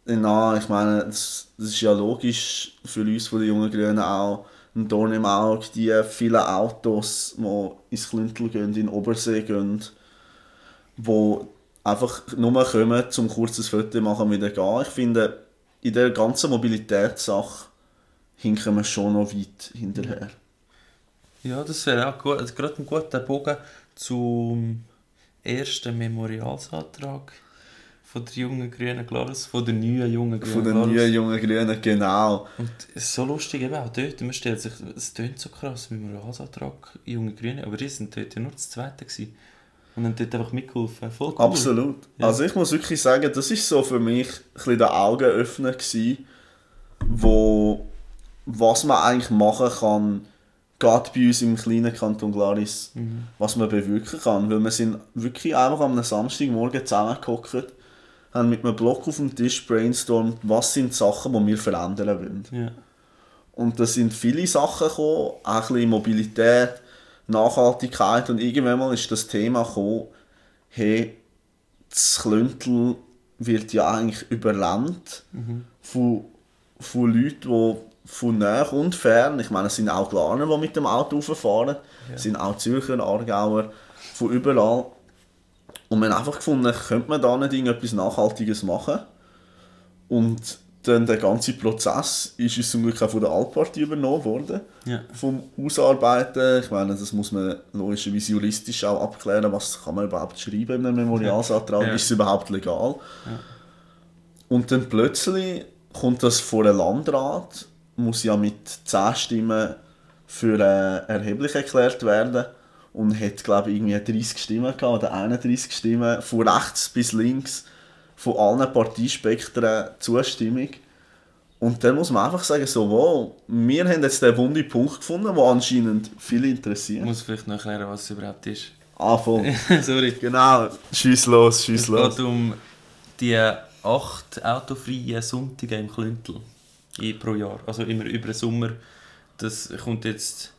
Na, ich meine, das, das ist ja logisch für uns von den jungen Grünen auch ein Dorn im Auge, die vielen Autos, die ins Klüntel gehen, in Obersee gehen, wo einfach nur kommen, zum kurzes Foto machen wieder gehen. Ich finde, in der ganzen Mobilitätssache hinken wir schon noch weit hinterher. Ja, das wäre auch gut, also gerade ein guter Bogen zum ersten Memorialsantrag von der jungen grünen Glarus, von der neuen jungen grünen Von den Glarus. neuen jungen Grünen, genau. Und es ist so lustig eben auch dort, man stellt sich, es tönt so krass, Memorialsantrag, junge Grüne, aber die sind dort ja nur das Zweite gewesen. Und haben dort einfach mitgeholfen, voll cool. Absolut. Ja. Also ich muss wirklich sagen, das ist so für mich ein bisschen der Augenöffner gewesen, wo was man eigentlich machen kann, gerade bei uns im kleinen Kanton Glaris, was man bewirken kann. Weil wir sind wirklich einfach am Samstagmorgen zusammengehockt, haben mit einem Block auf dem Tisch brainstormt, was sind die Sachen, die wir verändern wollen. Ja. Und da sind viele Sachen gekommen, auch ein bisschen Mobilität, Nachhaltigkeit und irgendwann mal ist das Thema gekommen, hey, das Klüntel wird ja eigentlich überrannt von von Leuten, die von näher und fern, ich meine, es sind auch Glaner, die mit dem Auto rauffahren, Ja. es sind auch Zürcher, Aargauer, von überall. Und wir haben einfach gefunden, könnte man da nicht irgendetwas Nachhaltiges machen. Und dann der ganze Prozess ist uns zum Glück auch von der Altpartie übernommen worden. Ja. Vom Ausarbeiten, ich meine, das muss man logischerweise juristisch auch abklären, was kann man überhaupt schreiben in einem Memorialsantrag, Ja. ist es überhaupt legal? Ja. Und dann plötzlich kommt das vor den Landrat, muss ja mit 10 Stimmen für äh, erheblich erklärt werden und hat, glaube ich, irgendwie 30 Stimmen gehabt, oder 31 Stimmen, von rechts bis links, von allen Parteispektren Zustimmung. Und dann muss man einfach sagen, so, wow, wir haben jetzt den wunden Punkt gefunden, der anscheinend viele Ich interessiert. muss vielleicht noch erklären, was es überhaupt ist. Ah, voll. Sorry. genau, schieß los, schieß Es los. geht um die acht autofreien Sonntage im Klüntel pro Jahr. Also immer über den Sommer. Das kommt jetzt.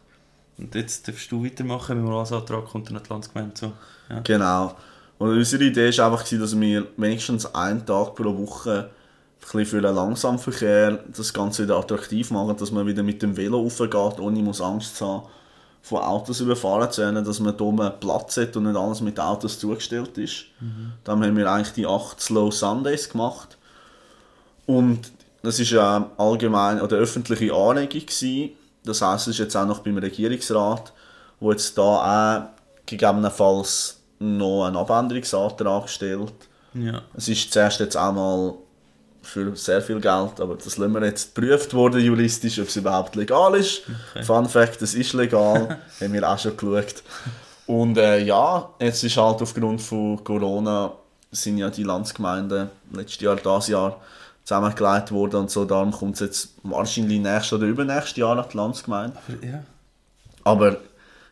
Und jetzt darfst du weitermachen. Mit dem Antrag kommt dann die Landsgemeinde zu. Ja. Genau. Und unsere Idee war einfach, dass wir wenigstens einen Tag pro Woche ein für den Langsamverkehr das Ganze wieder attraktiv machen, dass man wieder mit dem Velo raufgeht, ohne muss Angst zu haben, von Autos überfahren zu werden, dass man hier oben Platz hat und nicht alles mit Autos zugestellt ist. Dann haben wir eigentlich die 8 Slow Sundays gemacht. Und das ist ja allgemein oder öffentliche Anregung gewesen. Das heisst, es ist jetzt auch noch beim Regierungsrat, wo jetzt da auch gegebenenfalls noch einen Abänderungsantrag stellt. ja. Es ist zuerst jetzt auch mal für sehr viel Geld, aber das lassen wir jetzt geprüft worden juristisch, ob es überhaupt legal ist. Okay. Fun Fact, es ist legal, haben wir auch schon geschaut. Und äh, ja, jetzt ist halt aufgrund von Corona sind ja die Landsgemeinden letztes Jahr, dieses Jahr zusammengelegt worden und so, darum kommt es jetzt wahrscheinlich nächstes oder übernächstes Jahr an die Landsgemeinde. Aber ja. Aber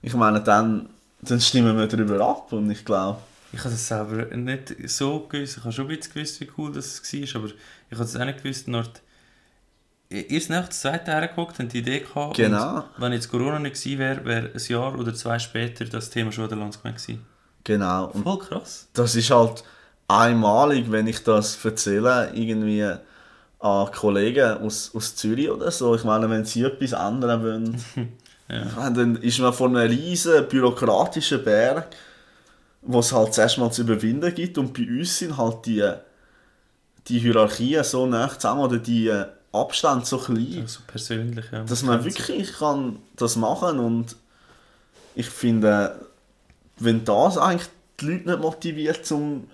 ich meine, dann, dann stimmen wir darüber ab und ich glaube, Ich habe es selber nicht so gewusst. Ich habe schon ein bisschen gewusst, wie cool das war, aber ich habe es auch nicht gewusst. Dort ihr seid nach der zweiten hergeguckt, habt die Idee gehabt. Genau. Und wenn jetzt Corona nicht gewesen wäre, wäre ein Jahr oder zwei später das Thema schon der Landsgemeinde gewesen. genau. Und Voll krass. das ist halt einmalig, wenn ich das erzähle, irgendwie an Kollegen aus, aus Zürich oder so. Ich meine, wenn sie etwas ändern wollen, Ja. dann ist man vor einem riesen bürokratischen Berg, wo es halt zuerst mal zu überwinden gibt. Und bei uns sind halt die, die Hierarchien so nah zusammen oder die Abstände so klein. Also persönlich. Ja. dass man wirklich kann das machen und ich finde, wenn das eigentlich die Leute nicht motiviert, um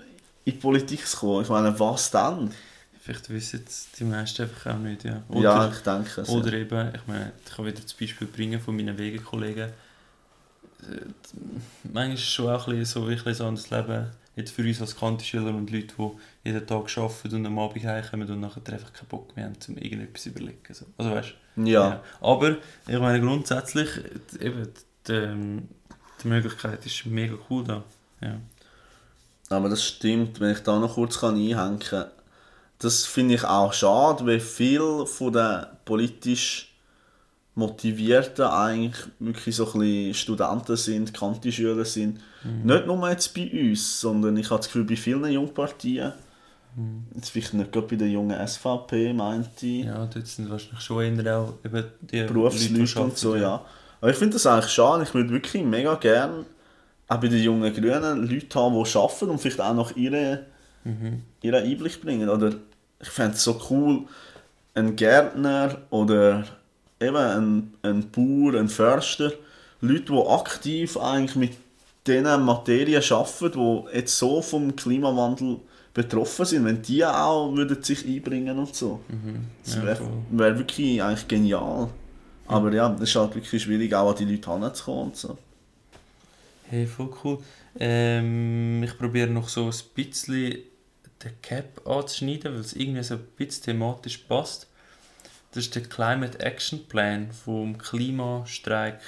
in die Politik zu kommen, ich meine, was dann? Vielleicht wissen es die meisten einfach auch nicht. Ja. ja, ich denke es. Oder eben, ich meine, ich kann wieder das Beispiel bringen von meinen Wegekollegen. Äh, Manchmal ist es schon auch ein bisschen so ein bisschen anderes Leben. Jetzt für uns als Kantischüler und Leute, die jeden Tag arbeiten und am Abend heimkommen und nachher einfach keinen Bock mehr haben, um irgendetwas zu überlegen. So. Also weißt ja. ja. Aber ich meine grundsätzlich, die- eben, die, ähm, die Möglichkeit ist mega cool da. Ja. aber das stimmt, wenn ich da noch kurz kann einhängen kann. Das finde ich auch schade, weil viele von den politisch Motivierten eigentlich wirklich so ein bisschen Studenten sind, Kantischüler sind. Nicht nur jetzt bei uns, sondern ich habe das Gefühl, bei vielen Jungparteien, jetzt vielleicht nicht gerade bei der jungen SVP, meinte ich, ja, dort sind wahrscheinlich schon eher auch eben die Leute, die Berufsleute und so, ja. Aber ich finde das eigentlich schade. Ich würde wirklich mega gerne auch bei den jungen Grünen Leute haben, die arbeiten und vielleicht auch noch ihre, Mhm. ihren Einblick bringen. Oder ich fände es so cool, ein Gärtner oder eben ein, ein Bauer, ein Förster, Leute, die aktiv eigentlich mit diesen Materien arbeiten, die jetzt so vom Klimawandel betroffen sind, wenn die auch würden sich einbringen und so. Mhm. Das wäre wär wirklich eigentlich genial. Aber ja, es ist halt wirklich schwierig, auch an die Leute heranzukommen und so. Hey, voll cool. Ähm, ich probiere noch so ein bisschen den Cap anzuschneiden, weil es irgendwie so ein bisschen thematisch passt. Das ist der Climate Action Plan vom Klimastreik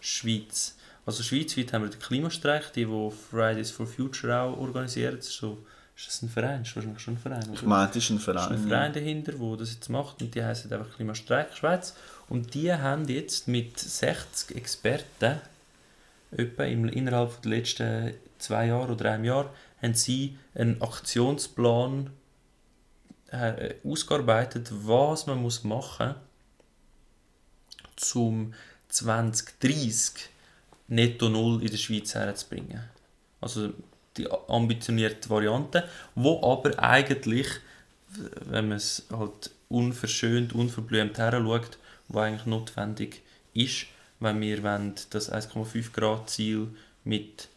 Schweiz. Also schweizweit haben wir den Klimastreik, die, die Fridays for Future auch organisieren. Das ist, so, ist das ein Verein? Das ist wahrscheinlich schon ein Verein. Ich oder? meine, das ist ein Es ist ein Verein. Verein dahinter, der das jetzt macht und die heißen einfach Klimastreik Schweiz. Und die haben jetzt mit 60 Experten etwa im, innerhalb der letzten zwei Jahre oder einem Jahr haben sie einen Aktionsplan äh, ausgearbeitet, was man muss machen muss, um 2030 netto null in der Schweiz herzubringen. Also die ambitionierte Variante, wo aber eigentlich, wenn man es halt unverschönt, unverblümt her schaut, wo eigentlich notwendig ist, wenn wir das 1,5 Grad Ziel mit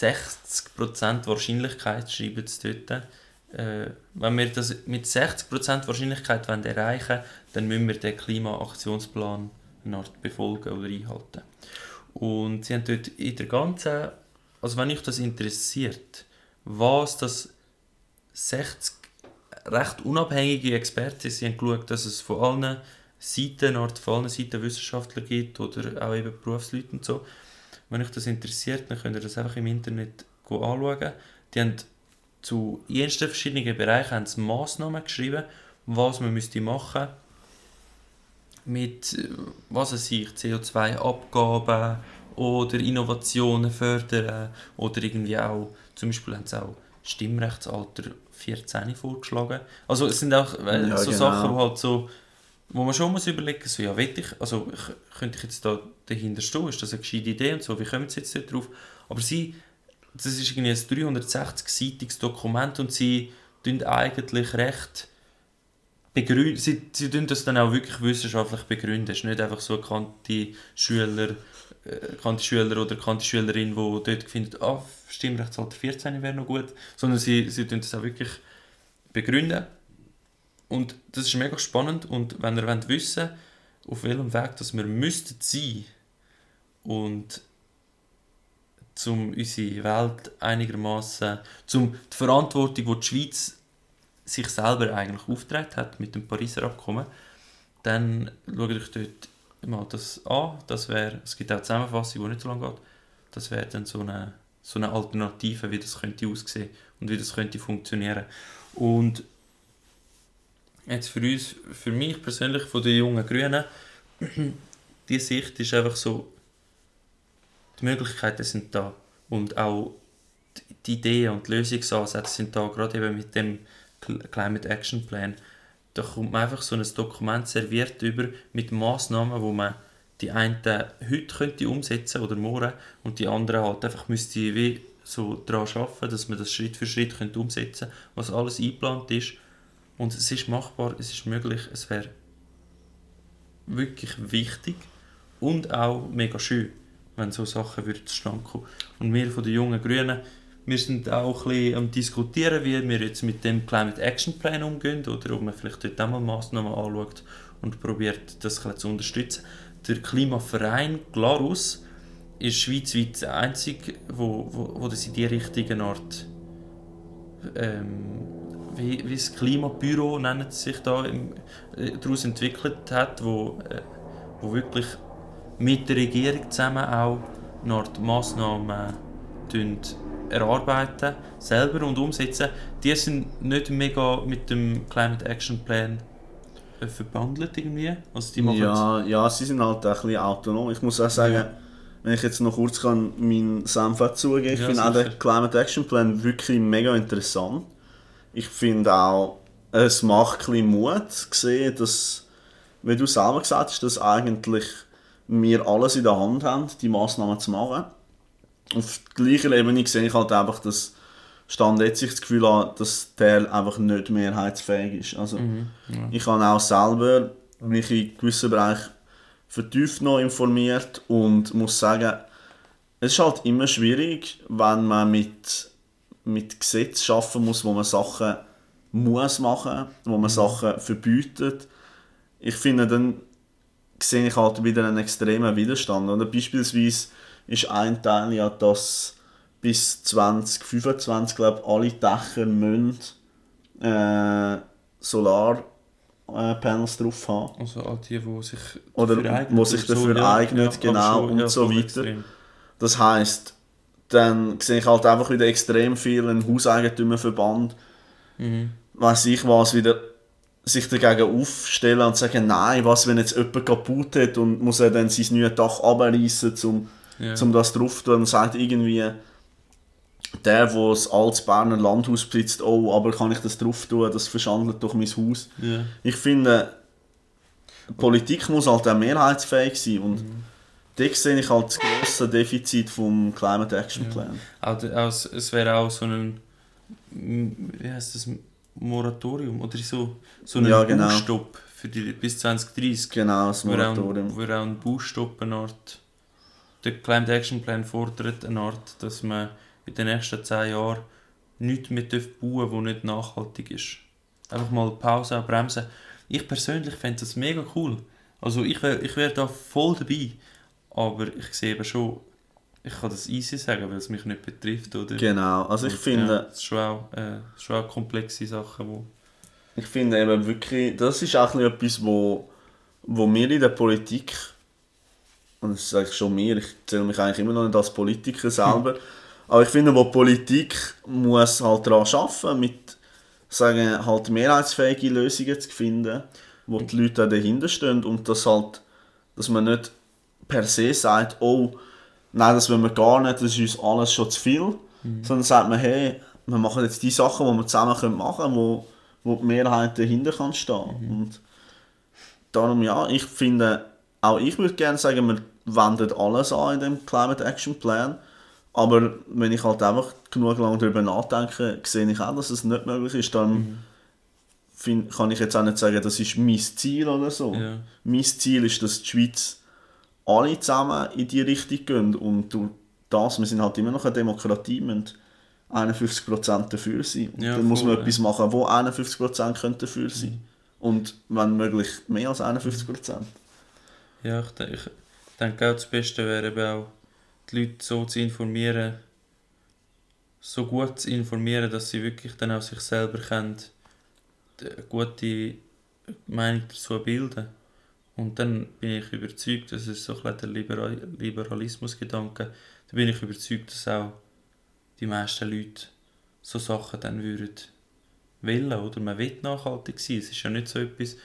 60% Wahrscheinlichkeit schreiben sie dort, äh, wenn wir das mit 60% Wahrscheinlichkeit wollen erreichen dann müssen wir den Klimaaktionsplan befolgen oder einhalten. Und sie haben dort in der ganzen, also wenn euch das interessiert, was das 60 recht unabhängige Experten, sie haben geschaut, dass es von allen Seiten, von allen Seiten Wissenschaftler gibt oder auch eben Berufsleute und so. Wenn euch das interessiert, dann könnt ihr das einfach im Internet anschauen. Die haben zu ersten verschiedenen Bereichen haben sie Massnahmen geschrieben, was man müsste machen mit was es sich CO2-Abgaben oder Innovationen fördern oder irgendwie auch zum Beispiel haben sie auch Stimmrechtsalter 14 vorgeschlagen. Also es sind auch äh, ja, so genau. Sachen, wo halt so wo man schon muss überlegen so ja ich also könnte ich jetzt da dahinter stehen ist das eine gescheite Idee und so wie kommen sie jetzt dort drauf aber sie das ist irgendwie ein 360-seitiges Dokument und sie tun eigentlich recht begründen, sie, sie tun das dann auch wirklich wissenschaftlich begründen. Es ist nicht einfach so eine Schüler, äh, Schüler oder kannte Schülerin, die dort findet, ah, Stimmrechtsalter 14 wäre noch gut, sondern sie, sie tun das auch wirklich begründen. Und das ist mega spannend und wenn ihr wollt wissen auf welchem Weg dass wir müssten sein und um unsere Welt einigermaßen, um die Verantwortung, die die Schweiz sich selber eigentlich aufgetragen hat mit dem Pariser Abkommen, dann schaut euch dort mal das an. Das wäre, es gibt auch eine Zusammenfassung, die nicht so lange geht. Das wäre dann so eine, so eine Alternative, wie das könnte aussehen und wie das könnte funktionieren. Und jetzt für uns, für mich persönlich, von den jungen Grünen, die Sicht ist einfach so, die Möglichkeiten sind da und auch die Ideen und Lösungsansätze sind da, gerade eben mit dem Climate Action Plan. Da kommt man einfach so ein Dokument serviert über mit Massnahmen, wo man die einen heute könnte umsetzen oder morgen und die anderen halt einfach müsste wie so daran arbeiten, dass man das Schritt für Schritt könnte umsetzen könnte, was alles eingeplant ist. Und es ist machbar, es ist möglich, es wäre wirklich wichtig und auch mega schön wenn so Sachen zustande kommen. Und wir von den jungen Grünen, wir sind auch ein bisschen am diskutieren, wie wir jetzt mit dem Climate Action Plan umgehen oder ob man vielleicht dort auch mal Massnahmen anschaut und probiert, das zu unterstützen. Der Klimaverein Glarus ist schweizweit der einzige, wo, wo, wo das in die richtige Art ähm, wie, wie das Klimabüro nennt sich da im, äh, daraus entwickelt hat, wo, äh, wo wirklich mit der Regierung zusammen auch noch die Massnahmen erarbeiten, selber und umsetzen. Die sind nicht mega mit dem Climate Action Plan äh, verbandelt irgendwie. Also die ja, ja, sie sind halt ein bisschen autonom. Ich muss auch sagen, ja. wenn ich jetzt noch kurz kann, meinen Senf zugeben, ich ja, finde auch den Climate Action Plan wirklich mega interessant. Ich finde auch, es macht ein Mut sehen, dass, wie du selber gesagt hast, dass eigentlich wir alles in der Hand haben, die Massnahmen zu machen. Auf gleicher Ebene sehe ich halt einfach, dass Stand jetzt ich das Gefühl habe, dass der einfach nicht mehrheitsfähig ist. Also, mhm, ja. Ich habe auch selber mich in gewissen Bereichen vertieft noch informiert und muss sagen, es ist halt immer schwierig, wenn man mit, mit Gesetzen schaffen muss, wo man Sachen muss machen, wo man mhm. Sachen verbietet. Ich finde, dann sehe ich halt wieder einen extremen Widerstand. Oder beispielsweise ist ein Teil ja, dass bis 2025 glaube alle Dächer müssen äh, Solarpanels äh, drauf haben. Also all die, die sich Oder eignen, sich dafür so, eignen, ja, genau, und ja, so weiter. Extrem. Das heisst, dann sehe ich halt einfach wieder extrem vielen Hauseigentümerverband, mhm. weiß ich was, wieder sich dagegen aufstellen und sagen, nein, was, wenn jetzt jemand kaputt hat und muss er dann sein neues Dach abreißen, um, ja. um das drauf zu tun und sagt irgendwie, der, der das altes Berner Landhaus besitzt, oh, aber kann ich das drauf tun, das verschandelt doch mein Haus. Ja. Ich finde, Politik muss halt auch mehrheitsfähig sein und Mhm. Da sehe ich halt das grosse Defizit vom Climate Action Plan. Auch, s- es wäre auch so ein, wie heißt das, Moratorium oder so, so ein Ja, genau. Baustopp für die, bis 2030. Genau, das Moratorium. wo auch ein Baustopp eine Art, der Climate Action Plan fordert eine Art, dass man in den nächsten 10 Jahren nichts mehr bauen darf, was nicht nachhaltig ist. Einfach mal Pause bremsen. Ich persönlich fände das mega cool. Also ich wäre ich wär da voll dabei. Aber ich sehe eben schon, ich kann das easy sagen, weil es mich nicht betrifft. Oder? Genau, also ich Und, finde, Ja, ist schon auch, äh, schon auch komplexe Sachen, wo... Ich finde eben wirklich, das ist auch etwas, wo, wo wir in der Politik, und das sage ich schon mir, ich zähle mich eigentlich immer noch nicht als Politiker selber, aber ich finde, wo Politik muss halt daran arbeiten, mit sagen, halt mehrheitsfähige Lösungen zu finden, wo die Leute auch dahinter stehen und das halt, dass man nicht per se sagt, oh, nein, das wollen wir gar nicht, das ist uns alles schon zu viel, sondern sagt man, hey, wir machen jetzt die Sachen, die wir zusammen können machen können, wo, wo die Mehrheit dahinter kann stehen. Und darum ja, ich finde, auch ich würde gerne sagen, wir wenden alles an in dem Climate Action Plan, aber wenn ich halt einfach genug lange darüber nachdenke, sehe ich auch, dass es nicht möglich ist, dann find, kann ich jetzt auch nicht sagen, das ist mein Ziel oder so. Ja. Mein Ziel ist, dass die Schweiz alle zusammen in die Richtung gehen und durch das, wir sind halt immer noch eine Demokratie, müssen 51% dafür sein. Und Ja, dann muss man voll, etwas machen, wo 51% können dafür sein Und wenn möglich mehr als 51%. Ja, ich, de- ich denke auch, das Beste wäre eben auch, die Leute so zu informieren, so gut zu informieren, dass sie wirklich dann auch sich selber können, eine gute Meinung dazu bilden. Und dann bin ich überzeugt, das ist so ein der Liberal Liberalismusgedanke, da bin ich überzeugt, dass auch die meisten Leute so Sachen dann würden wollen, oder? Man will nachhaltig sein, es ist ja nicht so etwas,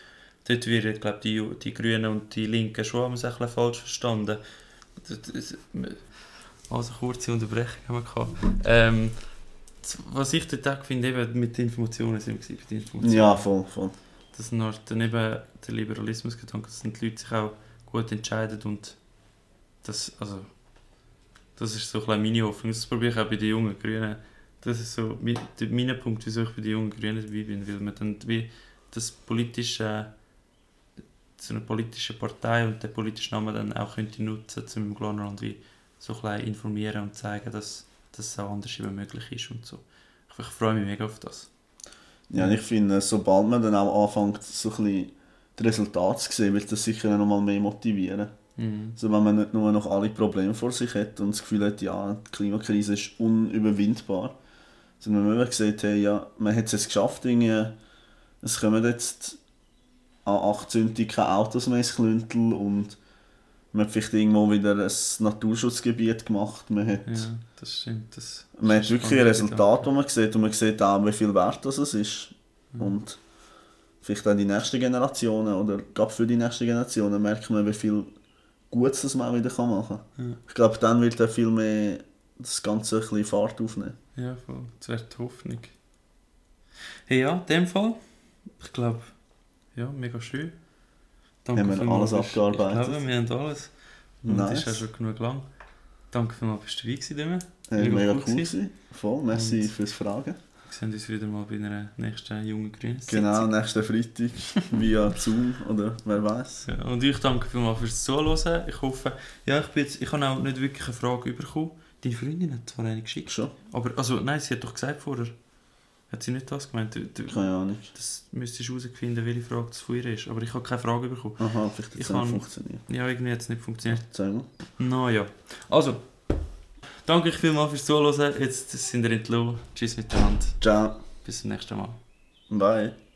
dort werden, glaube die, die Grünen und die Linken schon haben es ein bisschen falsch verstanden. Also kurze Unterbrechung haben wir gehabt. Ähm, was ich dort auch finde, eben mit den Informationen sind wir bei den Informationen. Ja, voll, voll. Das sind halt dann eben der Liberalismusgedanke, dass die Leute sich auch gut entscheiden und das, also, das ist so ein meine Hoffnung. Das probiere ich auch bei den jungen Grünen. Das ist so mein, mein Punkt, wieso ich bei den jungen Grünen dabei bin, weil man dann wie das politische, so eine politische Partei und den politischen Namen dann auch könnte nutzen, um im Glanland wie so ein informieren und zeigen, dass das auch anders möglich ist und so. Ich, ich freue mich mega auf das. Ja, ich finde, sobald man dann auch anfängt, so ein bisschen die Resultate zu sehen, wird das sicher noch mal mehr motivieren. Mhm. Also wenn man nicht nur noch alle Probleme vor sich hat und das Gefühl hat, ja, die Klimakrise ist unüberwindbar, sondern wenn man sieht, hey, ja, man hat es jetzt geschafft, irgendwie, es kommen jetzt an 18 keine Autos mehr ins Klüntel und man hat vielleicht irgendwo wieder ein Naturschutzgebiet gemacht, man hat, Ja, das stimmt. Das man hat wirklich ein Resultat, das man sieht und man sieht auch, wie viel wert das ist. Und vielleicht auch die nächsten Generationen oder gerade für die nächsten Generationen merkt man, wie viel Gutes das man auch wieder kann machen kann. Ja. Ich glaube, dann wird dann viel mehr das Ganze ein bisschen Fahrt aufnehmen. Ja, voll. Das wäre die Hoffnung. Hey, ja, in dem Fall, ich glaube, ja, mega schön. Danke Haben wir alles bist- abgearbeitet? Ich glaube, wir haben alles. Und Nice. ist auch schon genug lang. Danke vielmals, bist du dabei gewesen, Demi. Äh, Mega mega cool gewesen. Voll, merci Und- fürs Fragen. Wir sehen uns wieder mal bei einer nächsten jungen Grünen. Genau, nächsten Freitag via Zoom oder wer weiß. Ja, und ich danke vielmals fürs Zuhören. Ich hoffe, ja, ich, bin jetzt, ich habe auch nicht wirklich eine Frage bekommen. Deine Freundin hat zwar eine geschickt, Schon? aber, also, nein, sie hat doch gesagt vorher, hat sie nicht das gemeint? Du, du, Keine Ahnung. das müsstest du herausfinden, welche Frage das von ihr ist. Aber ich habe keine Frage bekommen. Aha, vielleicht hat es nicht funktioniert. Ja, irgendwie hat es nicht funktioniert. Sag mal. Naja. Also, danke euch vielmals fürs Zuhören. Jetzt sind wir entlohnt. Tschüss miteinander. Ciao. Bis zum nächsten Mal. Bye.